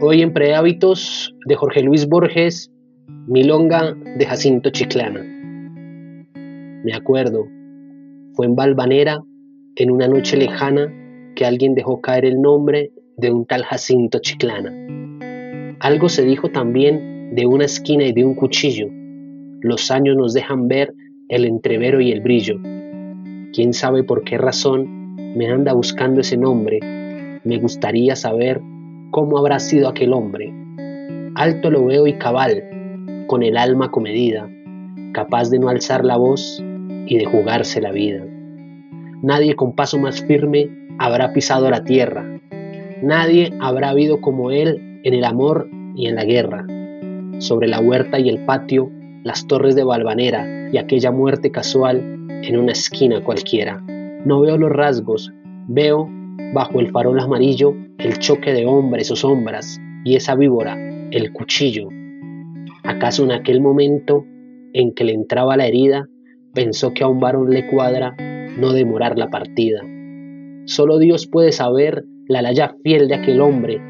Hoy en Prehábitos de Jorge Luis Borges, Milonga de Jacinto Chiclana. Me acuerdo, fue en Valvanera, en una noche lejana, que alguien dejó caer el nombre de un tal Jacinto Chiclana. Algo se dijo también de una esquina y de un cuchillo. Los años nos dejan ver el entrevero y el brillo. Quién sabe por qué razón me anda buscando ese nombre. Me gustaría saber cómo habrá sido aquel hombre. Alto lo veo y cabal, con el alma comedida, capaz de no alzar la voz y de jugarse la vida. Nadie con paso más firme habrá pisado la tierra. Nadie habrá habido como él en el amor y en la guerra. Sobre la huerta y el patio, las torres de Valvanera y aquella muerte casual en una esquina cualquiera. No veo los rasgos, veo, bajo el farol amarillo, el choque de hombres o sombras y esa víbora, el cuchillo. ¿Acaso en aquel momento en que le entraba la herida, pensó que a un varón le cuadra no demorar la partida? Solo Dios puede saber la laya fiel de aquel hombre.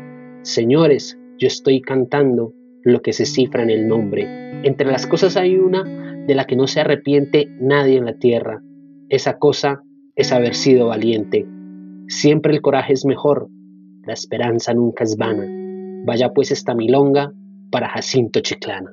Señores, yo estoy cantando lo que se cifra en el nombre. Entre las cosas hay una de la que no se arrepiente nadie en la tierra. Esa cosa es haber sido valiente. Siempre el coraje es mejor, la esperanza nunca es vana. Vaya pues esta milonga para Jacinto Chiclana.